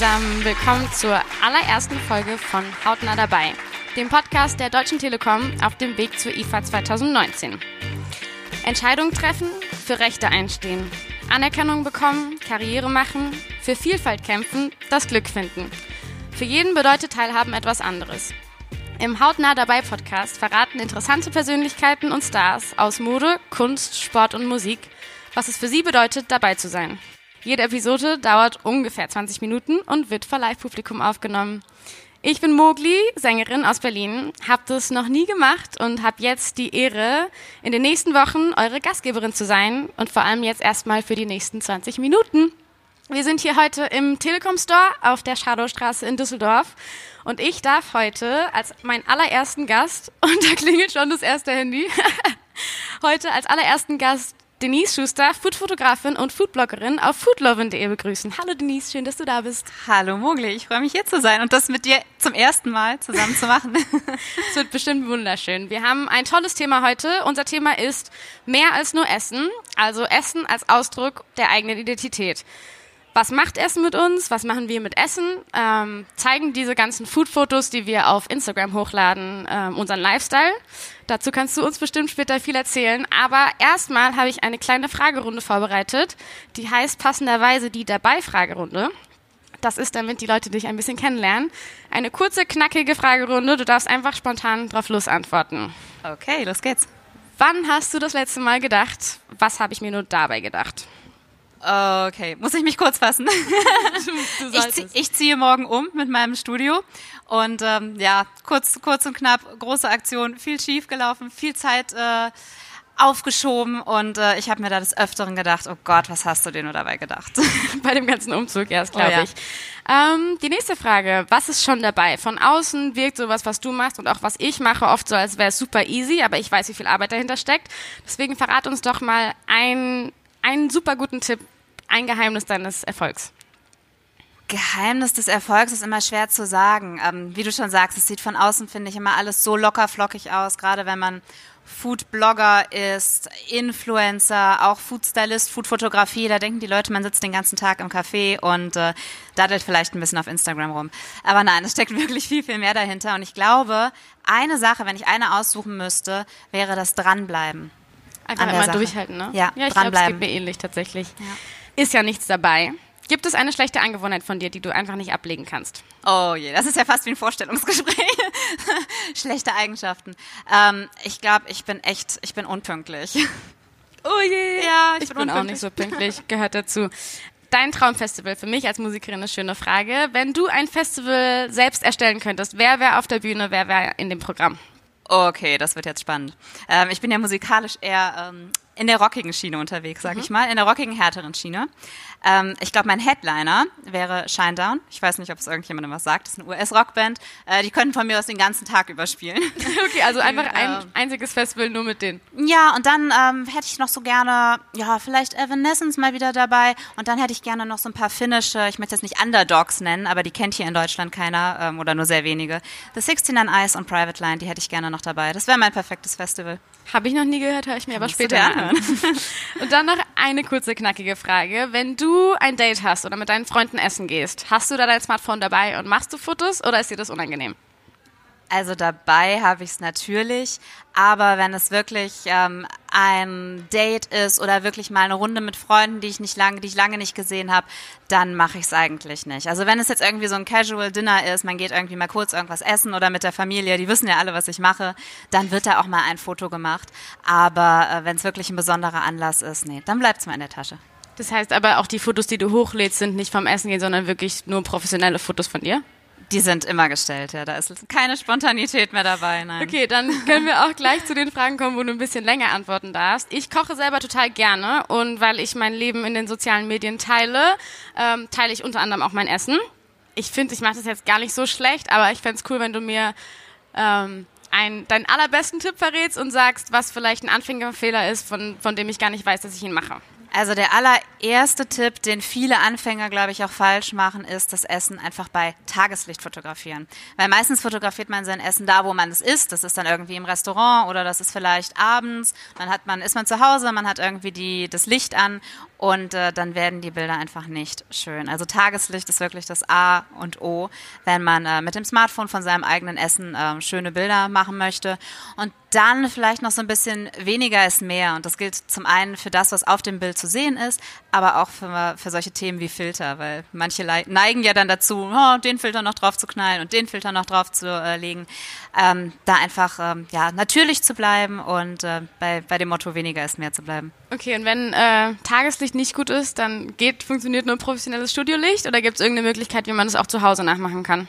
zusammen, willkommen zur allerersten Folge von Hautnah dabei, dem Podcast der Deutschen Telekom auf dem Weg zur IFA 2019. Entscheidungen treffen, für Rechte einstehen, Anerkennung bekommen, Karriere machen, für Vielfalt kämpfen, das Glück finden. Für jeden bedeutet Teilhaben etwas anderes. Im Hautnah dabei Podcast verraten interessante Persönlichkeiten und Stars aus Mode, Kunst, Sport und Musik, was es für sie bedeutet, dabei zu sein. Jede Episode dauert ungefähr 20 Minuten und wird vor Live-Publikum aufgenommen. Ich bin Mogli, Sängerin aus Berlin, habe das noch nie gemacht und habe jetzt die Ehre, in den nächsten Wochen eure Gastgeberin zu sein und vor allem jetzt erstmal für die nächsten 20 Minuten. Wir sind hier heute im Telekom Store auf der Schadowstraße in Düsseldorf und ich darf heute als meinen allerersten Gast, und da klingelt schon das erste Handy, heute als allerersten Gast Denise Schuster, Foodfotografin und Foodbloggerin auf foodlovin.de begrüßen. Hallo Denise, schön, dass du da bist. Hallo Mogli, ich freue mich hier zu sein und das mit dir zum ersten Mal zusammen zu machen. Es wird bestimmt wunderschön. Wir haben ein tolles Thema heute. Unser Thema ist mehr als nur Essen, also Essen als Ausdruck der eigenen Identität was macht Essen mit uns, was machen wir mit Essen, ähm, zeigen diese ganzen Food-Fotos, die wir auf Instagram hochladen, ähm, unseren Lifestyle. Dazu kannst du uns bestimmt später viel erzählen. Aber erstmal habe ich eine kleine Fragerunde vorbereitet, die heißt passenderweise die Dabei-Fragerunde. Das ist, damit die Leute dich ein bisschen kennenlernen. Eine kurze, knackige Fragerunde. Du darfst einfach spontan drauf los antworten. Okay, los geht's. Wann hast du das letzte Mal gedacht, was habe ich mir nur dabei gedacht? Okay, muss ich mich kurz fassen? ich, zieh, ich, ziehe morgen um mit meinem Studio und ähm, ja, kurz, kurz und knapp, große Aktion, viel schief gelaufen, viel Zeit äh, aufgeschoben und äh, ich habe mir da des Öfteren gedacht, oh Gott, was hast du dir nur dabei gedacht? Bei dem ganzen Umzug erst, glaube oh, ja. ich. Ähm, die nächste Frage, was ist schon dabei? Von außen wirkt sowas, was du machst und auch was ich mache, oft so, als wäre es super easy, aber ich weiß, wie viel Arbeit dahinter steckt. Deswegen verrat uns doch mal ein einen super guten Tipp, ein Geheimnis deines Erfolgs. Geheimnis des Erfolgs ist immer schwer zu sagen. Ähm, wie du schon sagst, es sieht von außen, finde ich, immer alles so locker flockig aus, gerade wenn man Food-Blogger ist, Influencer, auch Food-Stylist, Food-Fotografie. Da denken die Leute, man sitzt den ganzen Tag im Café und äh, daddelt vielleicht ein bisschen auf Instagram rum. Aber nein, es steckt wirklich viel, viel mehr dahinter. Und ich glaube, eine Sache, wenn ich eine aussuchen müsste, wäre das Dranbleiben. Einfach immer Sache. durchhalten, ne? Ja, ja ich glaube, es geht mir ähnlich tatsächlich. Ja. Ist ja nichts dabei. Gibt es eine schlechte Angewohnheit von dir, die du einfach nicht ablegen kannst? Oh je, das ist ja fast wie ein Vorstellungsgespräch. Schlechte Eigenschaften. Ähm, ich glaube, ich bin echt, ich bin unpünktlich. Oh je. Ja, ich, ich bin, bin auch nicht so pünktlich, gehört dazu. Dein Traumfestival für mich als Musikerin eine schöne Frage. Wenn du ein Festival selbst erstellen könntest, wer wäre auf der Bühne, wer wäre in dem Programm? Okay, das wird jetzt spannend. Ähm, ich bin ja musikalisch eher ähm, in der rockigen Schiene unterwegs, sag mhm. ich mal, in der rockigen, härteren Schiene. Ähm, ich glaube, mein Headliner wäre Shinedown. Ich weiß nicht, ob es irgendjemandem was sagt. Das ist eine US-Rockband. Äh, die könnten von mir aus den ganzen Tag überspielen. okay, also einfach ein einziges Festival nur mit denen. Ja, und dann ähm, hätte ich noch so gerne, ja, vielleicht Evanescence mal wieder dabei. Und dann hätte ich gerne noch so ein paar finnische, ich möchte jetzt nicht Underdogs nennen, aber die kennt hier in Deutschland keiner ähm, oder nur sehr wenige. The 69 Eyes und Private Line, die hätte ich gerne noch dabei. Das wäre mein perfektes Festival. Habe ich noch nie gehört, höre ich mir aber später an. und dann noch eine kurze, knackige Frage. Wenn du du ein Date hast oder mit deinen Freunden essen gehst, hast du da dein Smartphone dabei und machst du Fotos oder ist dir das unangenehm? Also dabei habe ich es natürlich, aber wenn es wirklich ähm, ein Date ist oder wirklich mal eine Runde mit Freunden, die ich nicht lange, die ich lange nicht gesehen habe, dann mache ich es eigentlich nicht. Also wenn es jetzt irgendwie so ein Casual Dinner ist, man geht irgendwie mal kurz irgendwas essen oder mit der Familie, die wissen ja alle, was ich mache, dann wird da auch mal ein Foto gemacht. Aber äh, wenn es wirklich ein besonderer Anlass ist, nee, dann bleibt es mal in der Tasche. Das heißt aber auch die Fotos, die du hochlädst, sind nicht vom Essen gehen, sondern wirklich nur professionelle Fotos von dir? Die sind immer gestellt, ja. Da ist keine Spontanität mehr dabei, nein. Okay, dann können wir auch gleich zu den Fragen kommen, wo du ein bisschen länger antworten darfst. Ich koche selber total gerne und weil ich mein Leben in den sozialen Medien teile, ähm, teile ich unter anderem auch mein Essen. Ich finde, ich mache das jetzt gar nicht so schlecht, aber ich fände es cool, wenn du mir ähm, ein, deinen allerbesten Tipp verrätst und sagst, was vielleicht ein Anfängerfehler ist, von, von dem ich gar nicht weiß, dass ich ihn mache. Also der allererste Tipp, den viele Anfänger, glaube ich, auch falsch machen, ist das Essen einfach bei Tageslicht fotografieren. Weil meistens fotografiert man sein Essen da, wo man es isst. Das ist dann irgendwie im Restaurant oder das ist vielleicht abends. Dann hat man, ist man zu Hause, man hat irgendwie die, das Licht an und äh, dann werden die Bilder einfach nicht schön. Also Tageslicht ist wirklich das A und O, wenn man äh, mit dem Smartphone von seinem eigenen Essen äh, schöne Bilder machen möchte. Und dann vielleicht noch so ein bisschen weniger ist mehr. Und das gilt zum einen für das, was auf dem Bild zu sehen ist, aber auch für, für solche Themen wie Filter, weil manche neigen ja dann dazu, oh, den Filter noch drauf zu knallen und den Filter noch drauf zu äh, legen. Ähm, da einfach ähm, ja, natürlich zu bleiben und äh, bei, bei dem Motto weniger ist mehr zu bleiben. Okay, und wenn äh, Tageslicht nicht gut ist, dann geht, funktioniert nur professionelles Studiolicht oder gibt es irgendeine Möglichkeit, wie man das auch zu Hause nachmachen kann?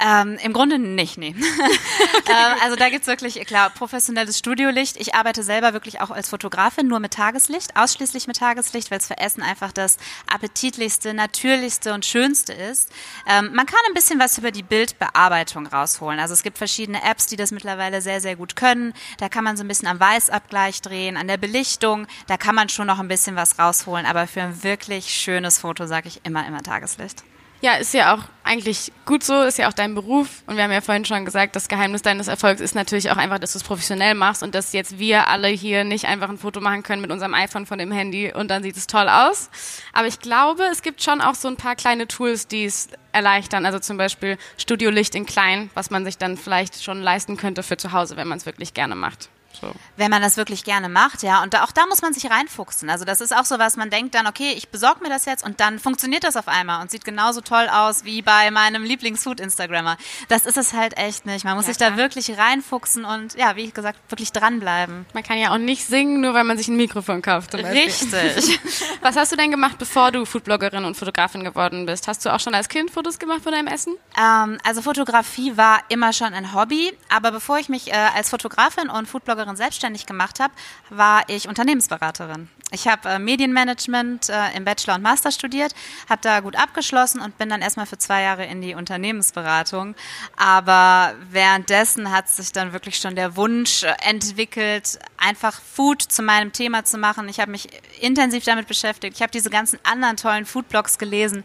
Ähm, Im Grunde nicht, nee. ähm, also da gibt's wirklich, klar, professionelles Studiolicht. Ich arbeite selber wirklich auch als Fotografin, nur mit Tageslicht, ausschließlich mit Tageslicht, weil es für Essen einfach das appetitlichste, natürlichste und schönste ist. Ähm, man kann ein bisschen was über die Bildbearbeitung rausholen. Also es gibt verschiedene Apps, die das mittlerweile sehr, sehr gut können. Da kann man so ein bisschen am Weißabgleich drehen, an der Belichtung. Da kann man schon noch ein bisschen was rausholen. Aber für ein wirklich schönes Foto sage ich immer, immer Tageslicht. Ja, ist ja auch eigentlich gut so, ist ja auch dein Beruf. Und wir haben ja vorhin schon gesagt, das Geheimnis deines Erfolgs ist natürlich auch einfach, dass du es professionell machst und dass jetzt wir alle hier nicht einfach ein Foto machen können mit unserem iPhone von dem Handy und dann sieht es toll aus. Aber ich glaube, es gibt schon auch so ein paar kleine Tools, die es erleichtern. Also zum Beispiel Studiolicht in klein, was man sich dann vielleicht schon leisten könnte für zu Hause, wenn man es wirklich gerne macht. So. Wenn man das wirklich gerne macht, ja. Und da, auch da muss man sich reinfuchsen. Also das ist auch so was, man denkt dann, okay, ich besorge mir das jetzt und dann funktioniert das auf einmal und sieht genauso toll aus wie bei meinem Lieblingsfood-Instagrammer. Das ist es halt echt nicht. Man muss ja, sich klar. da wirklich reinfuchsen und ja, wie gesagt, wirklich dranbleiben. Man kann ja auch nicht singen, nur weil man sich ein Mikrofon kauft. Richtig. was hast du denn gemacht, bevor du Foodbloggerin und Fotografin geworden bist? Hast du auch schon als Kind Fotos gemacht von deinem Essen? Ähm, also Fotografie war immer schon ein Hobby, aber bevor ich mich äh, als Fotografin und Foodbloggerin Bloggerin selbstständig gemacht habe, war ich Unternehmensberaterin. Ich habe äh, Medienmanagement äh, im Bachelor und Master studiert, habe da gut abgeschlossen und bin dann erstmal für zwei Jahre in die Unternehmensberatung. Aber währenddessen hat sich dann wirklich schon der Wunsch äh, entwickelt, einfach Food zu meinem Thema zu machen. Ich habe mich intensiv damit beschäftigt. Ich habe diese ganzen anderen tollen Foodblogs gelesen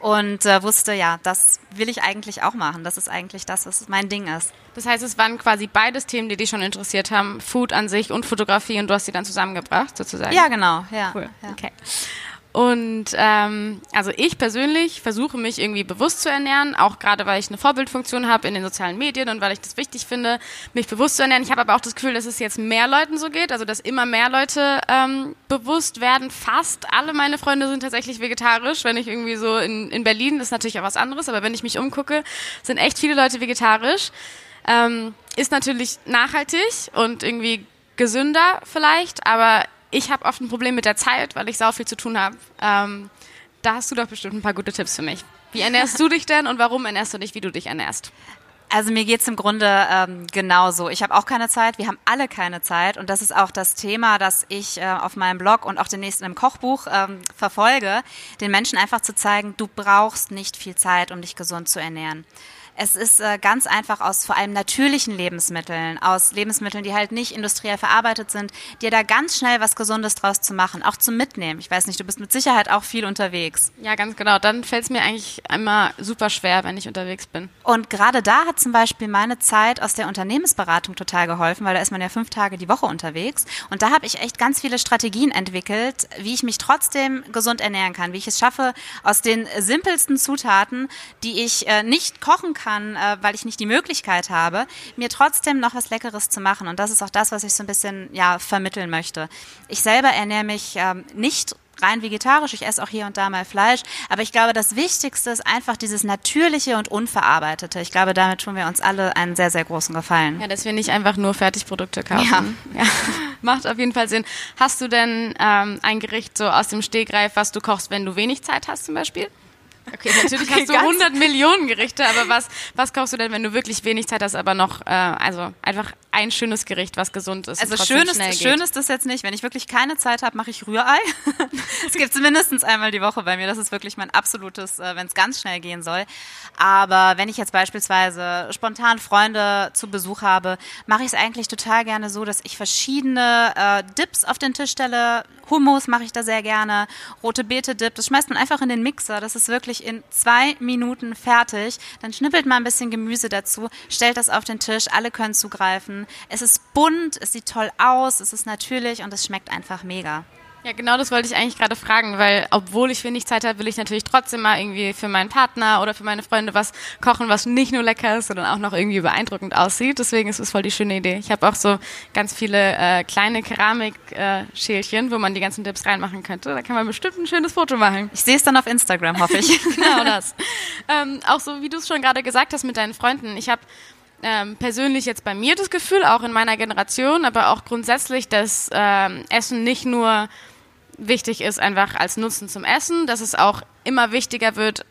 und äh, wusste, ja, das will ich eigentlich auch machen. Das ist eigentlich das, was mein Ding ist. Das heißt, es waren quasi beides Themen, die dich schon interessiert haben, Food an sich und Fotografie und du hast sie dann zusammengebracht, sozusagen? Ja, genau, ja. Cool, ja. okay. Und ähm, also ich persönlich versuche mich irgendwie bewusst zu ernähren, auch gerade weil ich eine Vorbildfunktion habe in den sozialen Medien und weil ich das wichtig finde, mich bewusst zu ernähren. Ich habe aber auch das Gefühl, dass es jetzt mehr Leuten so geht, also dass immer mehr Leute ähm, bewusst werden. Fast alle meine Freunde sind tatsächlich vegetarisch. Wenn ich irgendwie so in, in Berlin, das ist natürlich auch was anderes, aber wenn ich mich umgucke, sind echt viele Leute vegetarisch. Ähm, ist natürlich nachhaltig und irgendwie gesünder vielleicht, aber ich habe oft ein Problem mit der Zeit, weil ich sau viel zu tun habe. Ähm, da hast du doch bestimmt ein paar gute Tipps für mich. Wie ernährst du dich denn und warum ernährst du dich, wie du dich ernährst? Also mir geht's im Grunde ähm, genauso. Ich habe auch keine Zeit, wir haben alle keine Zeit und das ist auch das Thema, das ich äh, auf meinem Blog und auch demnächst in einem Kochbuch ähm, verfolge, den Menschen einfach zu zeigen, du brauchst nicht viel Zeit, um dich gesund zu ernähren. Es ist äh, ganz einfach aus vor allem natürlichen Lebensmitteln, aus Lebensmitteln, die halt nicht industriell verarbeitet sind, dir da ganz schnell was Gesundes draus zu machen, auch zum Mitnehmen. Ich weiß nicht, du bist mit Sicherheit auch viel unterwegs. Ja, ganz genau. Dann fällt es mir eigentlich immer super schwer, wenn ich unterwegs bin. Und gerade da hat zum Beispiel meine Zeit aus der Unternehmensberatung total geholfen, weil da ist man ja fünf Tage die Woche unterwegs. Und da habe ich echt ganz viele Strategien entwickelt, wie ich mich trotzdem gesund ernähren kann, wie ich es schaffe, aus den simpelsten Zutaten, die ich äh, nicht kochen kann, kann, äh, weil ich nicht die Möglichkeit habe, mir trotzdem noch was Leckeres zu machen. Und das ist auch das, was ich so ein bisschen ja, vermitteln möchte. Ich selber ernähre mich ähm, nicht rein vegetarisch, ich esse auch hier und da mal Fleisch, aber ich glaube, das Wichtigste ist einfach dieses natürliche und unverarbeitete. Ich glaube, damit tun wir uns alle einen sehr, sehr großen Gefallen. Ja, dass wir nicht einfach nur Fertigprodukte kaufen. Ja. ja. Macht auf jeden Fall Sinn. Hast du denn ähm, ein Gericht so aus dem Stegreif, was du kochst, wenn du wenig Zeit hast zum Beispiel? Okay, natürlich okay, hast du 100 Millionen Gerichte, aber was, was kaufst du denn, wenn du wirklich wenig Zeit hast, aber noch, äh, also einfach ein schönes Gericht, was gesund ist. Also schön ist, schön ist das jetzt nicht. Wenn ich wirklich keine Zeit habe, mache ich Rührei. Es gibt es mindestens einmal die Woche bei mir. Das ist wirklich mein absolutes, äh, wenn es ganz schnell gehen soll. Aber wenn ich jetzt beispielsweise spontan Freunde zu Besuch habe, mache ich es eigentlich total gerne so, dass ich verschiedene äh, Dips auf den Tisch stelle. Hummus mache ich da sehr gerne. Rote Beete Dip. Das schmeißt man einfach in den Mixer. Das ist wirklich in zwei Minuten fertig. Dann schnippelt man ein bisschen Gemüse dazu, stellt das auf den Tisch. Alle können zugreifen. Es ist bunt, es sieht toll aus, es ist natürlich und es schmeckt einfach mega. Ja, genau das wollte ich eigentlich gerade fragen, weil obwohl ich wenig Zeit habe, will ich natürlich trotzdem mal irgendwie für meinen Partner oder für meine Freunde was kochen, was nicht nur lecker ist, sondern auch noch irgendwie beeindruckend aussieht. Deswegen ist es voll die schöne Idee. Ich habe auch so ganz viele äh, kleine Keramikschälchen, äh, wo man die ganzen Dips reinmachen könnte. Da kann man bestimmt ein schönes Foto machen. Ich sehe es dann auf Instagram, hoffe ich. genau das. ähm, auch so, wie du es schon gerade gesagt hast mit deinen Freunden. Ich habe ähm, persönlich jetzt bei mir das Gefühl, auch in meiner Generation, aber auch grundsätzlich, dass ähm, Essen nicht nur wichtig ist, einfach als Nutzen zum Essen, dass es auch immer wichtiger wird,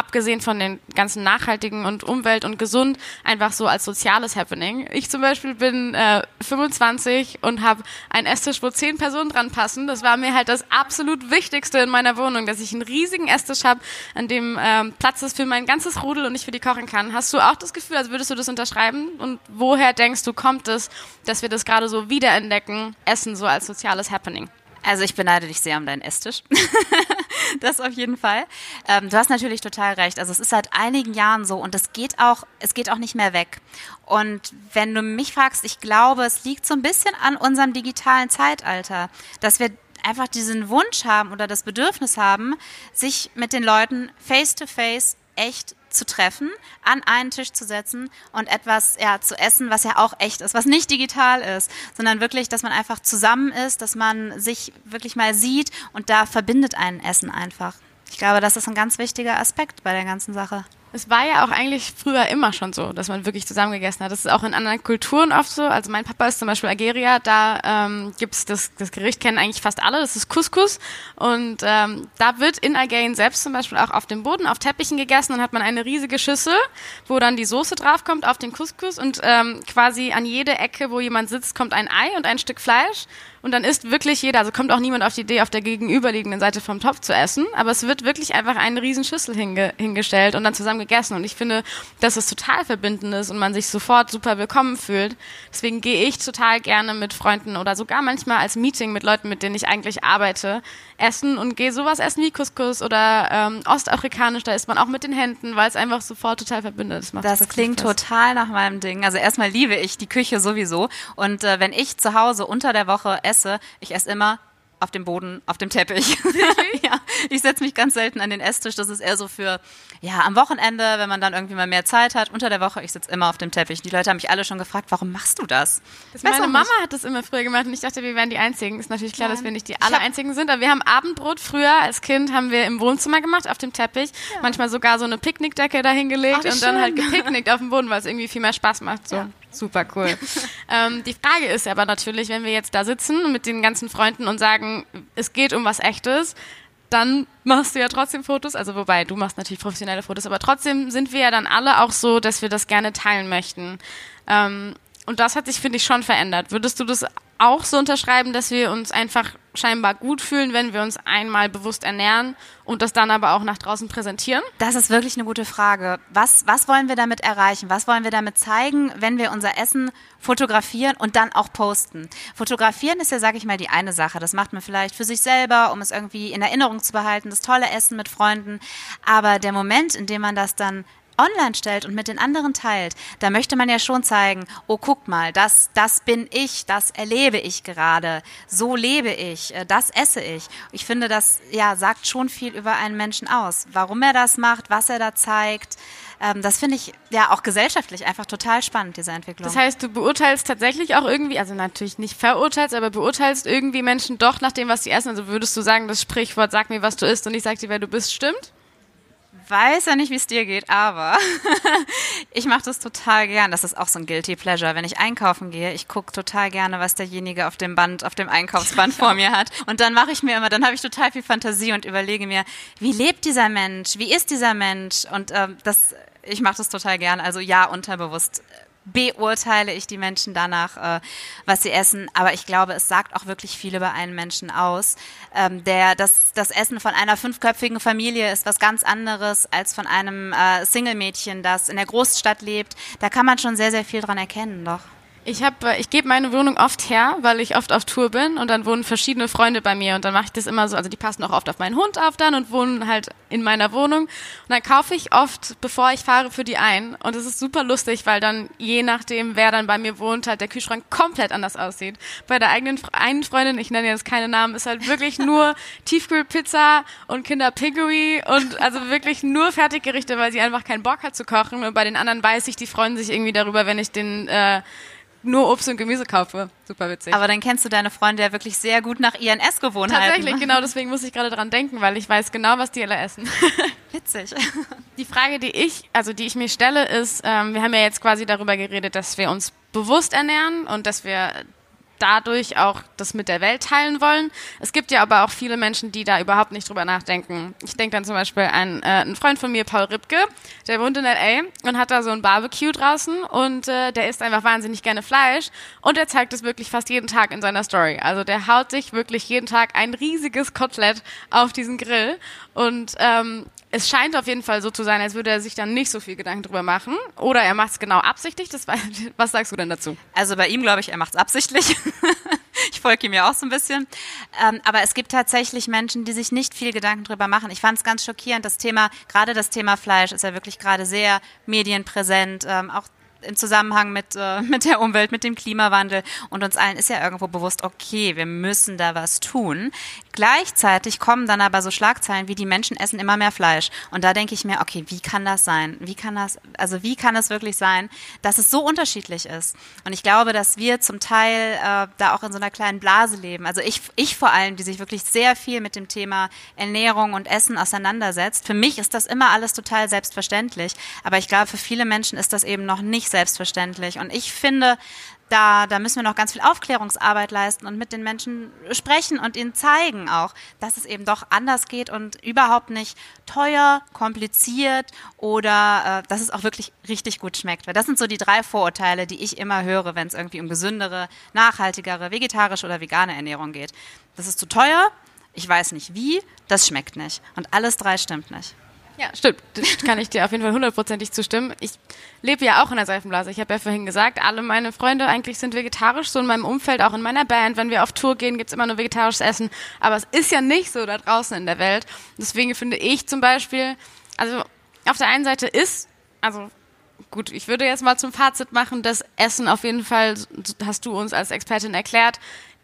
abgesehen von den ganzen nachhaltigen und Umwelt und gesund, einfach so als soziales Happening. Ich zum Beispiel bin äh, 25 und habe einen Esstisch, wo zehn Personen dran passen. Das war mir halt das absolut Wichtigste in meiner Wohnung, dass ich einen riesigen Esstisch habe, an dem ähm, Platz ist für mein ganzes Rudel und ich für die kochen kann. Hast du auch das Gefühl, als würdest du das unterschreiben? Und woher denkst du, kommt es, dass wir das gerade so wiederentdecken, Essen so als soziales Happening? Also ich beneide dich sehr um deinen Esstisch. das auf jeden Fall. Ähm, du hast natürlich total recht. Also es ist seit einigen Jahren so und es geht auch, es geht auch nicht mehr weg. Und wenn du mich fragst, ich glaube, es liegt so ein bisschen an unserem digitalen Zeitalter, dass wir einfach diesen Wunsch haben oder das Bedürfnis haben, sich mit den Leuten face to face echt zu treffen, an einen Tisch zu setzen und etwas ja, zu essen, was ja auch echt ist, was nicht digital ist, sondern wirklich, dass man einfach zusammen ist, dass man sich wirklich mal sieht und da verbindet einen Essen einfach. Ich glaube, das ist ein ganz wichtiger Aspekt bei der ganzen Sache. Es war ja auch eigentlich früher immer schon so, dass man wirklich zusammen gegessen hat. Das ist auch in anderen Kulturen oft so. Also mein Papa ist zum Beispiel Algerier, da ähm, gibt's das, das Gericht, kennen eigentlich fast alle, das ist Couscous. Und ähm, da wird in Algerien selbst zum Beispiel auch auf dem Boden, auf Teppichen gegessen und hat man eine riesige Schüssel, wo dann die Soße draufkommt auf den Couscous und ähm, quasi an jede Ecke, wo jemand sitzt, kommt ein Ei und ein Stück Fleisch. Und dann isst wirklich jeder, also kommt auch niemand auf die Idee, auf der gegenüberliegenden Seite vom Topf zu essen, aber es wird wirklich einfach eine Riesenschüssel hinge hingestellt und dann zusammen gegessen. Und ich finde, dass es total verbindend ist und man sich sofort super willkommen fühlt. Deswegen gehe ich total gerne mit Freunden oder sogar manchmal als Meeting mit Leuten, mit denen ich eigentlich arbeite, essen und gehe sowas essen wie Couscous oder ähm, ostafrikanisch, da isst man auch mit den Händen, weil es einfach sofort total verbindet. Das, macht das klingt Spaß. total nach meinem Ding. Also erstmal liebe ich die Küche sowieso und äh, wenn ich zu Hause unter der Woche esse, ich esse immer auf dem Boden, auf dem Teppich. ja, ich setze mich ganz selten an den Esstisch. Das ist eher so für, ja, am Wochenende, wenn man dann irgendwie mal mehr Zeit hat. Unter der Woche, ich sitze immer auf dem Teppich. Die Leute haben mich alle schon gefragt, warum machst du das? das meine Mama hat das immer früher gemacht und ich dachte, wir wären die Einzigen. Ist natürlich klar, Nein. dass wir nicht die aller Einzigen sind, aber wir haben Abendbrot früher als Kind haben wir im Wohnzimmer gemacht, auf dem Teppich. Ja. Manchmal sogar so eine Picknickdecke dahingelegt Ach, und schön. dann halt gepicknickt auf dem Boden, weil es irgendwie viel mehr Spaß macht. So. Ja. Super cool. ähm, die Frage ist aber natürlich, wenn wir jetzt da sitzen mit den ganzen Freunden und sagen, es geht um was Echtes, dann machst du ja trotzdem Fotos, also wobei du machst natürlich professionelle Fotos, aber trotzdem sind wir ja dann alle auch so, dass wir das gerne teilen möchten. Ähm, und das hat sich, finde ich, schon verändert. Würdest du das auch so unterschreiben, dass wir uns einfach scheinbar gut fühlen, wenn wir uns einmal bewusst ernähren und das dann aber auch nach draußen präsentieren? Das ist wirklich eine gute Frage. Was, was wollen wir damit erreichen? Was wollen wir damit zeigen, wenn wir unser Essen fotografieren und dann auch posten? Fotografieren ist ja, sage ich mal, die eine Sache. Das macht man vielleicht für sich selber, um es irgendwie in Erinnerung zu behalten, das tolle Essen mit Freunden. Aber der Moment, in dem man das dann online stellt und mit den anderen teilt, da möchte man ja schon zeigen, oh guck mal, das, das bin ich, das erlebe ich gerade, so lebe ich, äh, das esse ich. Ich finde, das ja sagt schon viel über einen Menschen aus, warum er das macht, was er da zeigt. Ähm, das finde ich ja auch gesellschaftlich einfach total spannend, diese Entwicklung. Das heißt, du beurteilst tatsächlich auch irgendwie, also natürlich nicht verurteilst, aber beurteilst irgendwie Menschen doch nach dem, was sie essen. Also würdest du sagen, das Sprichwort, sag mir, was du isst und ich sag dir, wer du bist, stimmt? Weiß ja nicht, wie es dir geht, aber ich mache das total gern. Das ist auch so ein Guilty Pleasure. Wenn ich einkaufen gehe, ich gucke total gerne, was derjenige auf dem Band, auf dem Einkaufsband vor mir hat. Und dann mache ich mir immer, dann habe ich total viel Fantasie und überlege mir, wie lebt dieser Mensch? Wie ist dieser Mensch? Und ähm, das, ich mache das total gern. Also ja, unterbewusst beurteile ich die Menschen danach, äh, was sie essen. Aber ich glaube, es sagt auch wirklich viel über einen Menschen aus. Ähm, der, das, das Essen von einer fünfköpfigen Familie ist was ganz anderes als von einem äh, Single-Mädchen, das in der Großstadt lebt. Da kann man schon sehr, sehr viel dran erkennen, doch. Ich habe, ich gebe meine Wohnung oft her, weil ich oft auf Tour bin und dann wohnen verschiedene Freunde bei mir und dann mache ich das immer so, also die passen auch oft auf meinen Hund auf dann und wohnen halt in meiner Wohnung. Und dann kaufe ich oft, bevor ich fahre, für die ein. Und es ist super lustig, weil dann je nachdem, wer dann bei mir wohnt, halt der Kühlschrank komplett anders aussieht. Bei der eigenen einen Freundin, ich nenne jetzt keine Namen, ist halt wirklich nur Tiefkühlpizza und Kinder Piggery und also wirklich nur Fertiggerichte, weil sie einfach keinen Bock hat zu kochen. Und bei den anderen weiß ich, die freuen sich irgendwie darüber, wenn ich den äh, nur Obst und Gemüse kaufe. Super witzig. Aber dann kennst du deine Freunde ja wirklich sehr gut nach ihren Essgewohnheiten. Tatsächlich, genau, deswegen muss ich gerade dran denken, weil ich weiß genau, was die alle essen. Witzig. Die Frage, die ich, also die ich mir stelle, ist, ähm, wir haben ja jetzt quasi darüber geredet, dass wir uns bewusst ernähren und dass wir dadurch auch das mit der Welt teilen wollen. Es gibt ja aber auch viele Menschen, die da überhaupt nicht drüber nachdenken. Ich denke dann zum Beispiel an äh, einen Freund von mir, Paul Ripke, der wohnt in L.A. und hat da so ein Barbecue draußen und äh, der isst einfach wahnsinnig gerne Fleisch und er zeigt es wirklich fast jeden Tag in seiner Story. Also der haut sich wirklich jeden Tag ein riesiges Kotelett auf diesen Grill und ähm, es scheint auf jeden Fall so zu sein, als würde er sich dann nicht so viel Gedanken drüber machen. Oder er macht es genau absichtlich. Das, was sagst du denn dazu? Also bei ihm glaube ich, er macht es absichtlich. ich folge ihm ja auch so ein bisschen. Ähm, aber es gibt tatsächlich Menschen, die sich nicht viel Gedanken drüber machen. Ich fand es ganz schockierend. Das Thema, gerade das Thema Fleisch ist ja wirklich gerade sehr medienpräsent. Ähm, auch im Zusammenhang mit, äh, mit der Umwelt, mit dem Klimawandel. Und uns allen ist ja irgendwo bewusst, okay, wir müssen da was tun. Gleichzeitig kommen dann aber so Schlagzeilen wie die Menschen essen immer mehr Fleisch. Und da denke ich mir, okay, wie kann das sein? Wie kann das, also wie kann es wirklich sein, dass es so unterschiedlich ist? Und ich glaube, dass wir zum Teil äh, da auch in so einer kleinen Blase leben. Also ich, ich vor allem, die sich wirklich sehr viel mit dem Thema Ernährung und Essen auseinandersetzt. Für mich ist das immer alles total selbstverständlich. Aber ich glaube, für viele Menschen ist das eben noch nicht selbstverständlich. Und ich finde, da, da müssen wir noch ganz viel Aufklärungsarbeit leisten und mit den Menschen sprechen und ihnen zeigen auch, dass es eben doch anders geht und überhaupt nicht teuer, kompliziert oder äh, dass es auch wirklich richtig gut schmeckt. Weil das sind so die drei Vorurteile, die ich immer höre, wenn es irgendwie um gesündere, nachhaltigere, vegetarische oder vegane Ernährung geht. Das ist zu teuer, ich weiß nicht wie, das schmeckt nicht. Und alles drei stimmt nicht. Ja, stimmt. Das kann ich dir auf jeden Fall hundertprozentig zustimmen. Ich lebe ja auch in der Seifenblase. Ich habe ja vorhin gesagt, alle meine Freunde eigentlich sind vegetarisch, so in meinem Umfeld, auch in meiner Band. Wenn wir auf Tour gehen, gibt's immer nur vegetarisches Essen. Aber es ist ja nicht so da draußen in der Welt. Deswegen finde ich zum Beispiel, also auf der einen Seite ist, also gut, ich würde jetzt mal zum Fazit machen, dass Essen auf jeden Fall, hast du uns als Expertin erklärt,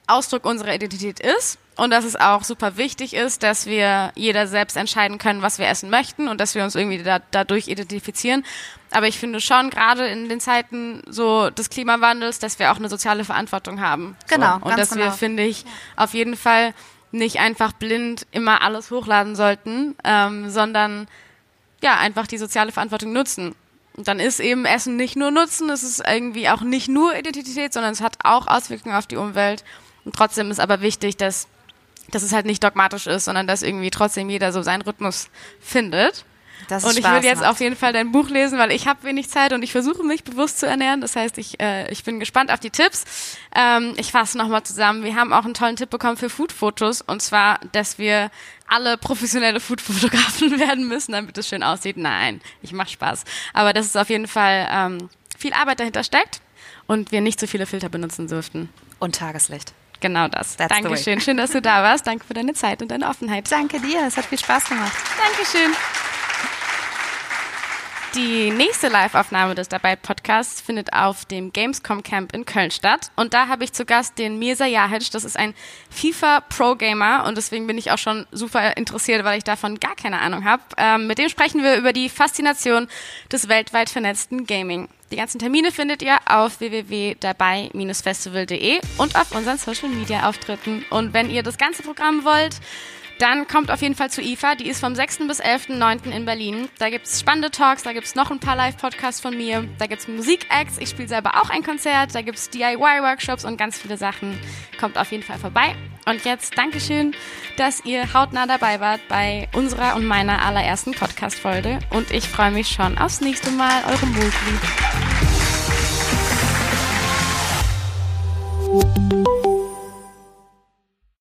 Ausdruck unserer Identität ist und dass es auch super wichtig ist, dass wir jeder selbst entscheiden können, was wir essen möchten und dass wir uns irgendwie da, dadurch identifizieren. Aber ich finde schon gerade in den Zeiten so des Klimawandels, dass wir auch eine soziale Verantwortung haben. Genau. So. Und dass genau. wir, finde ich, auf jeden Fall nicht einfach blind immer alles hochladen sollten, ähm, sondern ja, einfach die soziale Verantwortung nutzen. Und dann ist eben Essen nicht nur Nutzen, es ist irgendwie auch nicht nur Identität, sondern es hat auch Auswirkungen auf die Umwelt. Und trotzdem ist aber wichtig, dass, dass es halt nicht dogmatisch ist, sondern dass irgendwie trotzdem jeder so seinen Rhythmus findet. Das und ich will jetzt macht. auf jeden Fall dein Buch lesen, weil ich habe wenig Zeit und ich versuche mich bewusst zu ernähren. Das heißt, ich, äh, ich bin gespannt auf die Tipps. Ähm, ich fasse nochmal zusammen. Wir haben auch einen tollen Tipp bekommen für Foodfotos und zwar, dass wir alle professionelle Foodfotografen werden müssen, damit es schön aussieht. Nein, ich mache Spaß. Aber dass es auf jeden Fall ähm, viel Arbeit dahinter steckt und wir nicht so viele Filter benutzen dürften. Und Tageslicht. Genau das. That's Dankeschön. Schön, dass du da warst. Danke für deine Zeit und deine Offenheit. Danke dir. Es hat viel Spaß gemacht. Dankeschön. Die nächste Live-Aufnahme des Dabei-Podcasts findet auf dem Gamescom Camp in Köln statt. Und da habe ich zu Gast den Mirza Jahic. Das ist ein FIFA-Pro-Gamer und deswegen bin ich auch schon super interessiert, weil ich davon gar keine Ahnung habe. Ähm, mit dem sprechen wir über die Faszination des weltweit vernetzten Gaming. Die ganzen Termine findet ihr auf www.dabei-festival.de und auf unseren Social-Media-Auftritten. Und wenn ihr das ganze Programm wollt, dann kommt auf jeden Fall zu IFA. Die ist vom 6. bis 11.9. in Berlin. Da gibt es spannende Talks, da gibt es noch ein paar Live-Podcasts von mir, da gibt es Musik-Acts, ich spiele selber auch ein Konzert, da gibt es DIY-Workshops und ganz viele Sachen. Kommt auf jeden Fall vorbei. Und jetzt Dankeschön, dass ihr hautnah dabei wart bei unserer und meiner allerersten Podcast-Folge. Und ich freue mich schon aufs nächste Mal. Eure Mogli.